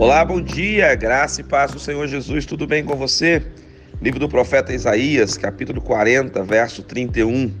Olá, bom dia, graça e paz do Senhor Jesus, tudo bem com você? Livro do profeta Isaías, capítulo 40, verso 31.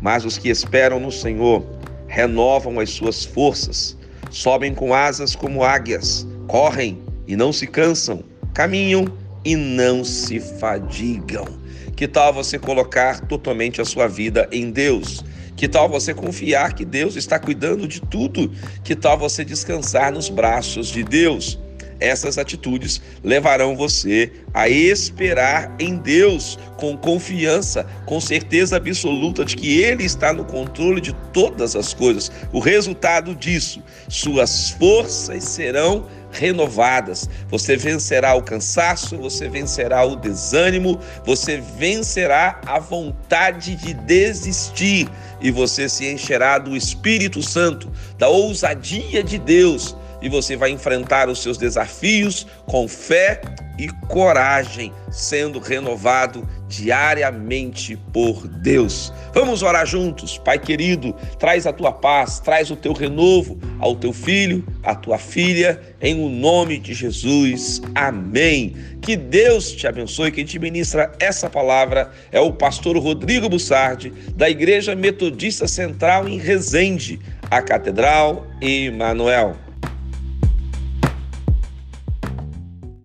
Mas os que esperam no Senhor renovam as suas forças, sobem com asas como águias, correm e não se cansam, caminham e não se fadigam. Que tal você colocar totalmente a sua vida em Deus? Que tal você confiar que Deus está cuidando de tudo? Que tal você descansar nos braços de Deus? Essas atitudes levarão você a esperar em Deus com confiança, com certeza absoluta de que Ele está no controle de todas as coisas. O resultado disso, suas forças serão renovadas. Você vencerá o cansaço, você vencerá o desânimo, você vencerá a vontade de desistir e você se encherá do Espírito Santo, da ousadia de Deus e você vai enfrentar os seus desafios com fé e coragem, sendo renovado diariamente por Deus. Vamos orar juntos, Pai querido, traz a tua paz, traz o teu renovo ao teu filho, à tua filha, em o nome de Jesus. Amém. Que Deus te abençoe. Quem te ministra essa palavra é o pastor Rodrigo Bussardi, da Igreja Metodista Central em Resende, a Catedral Emanuel.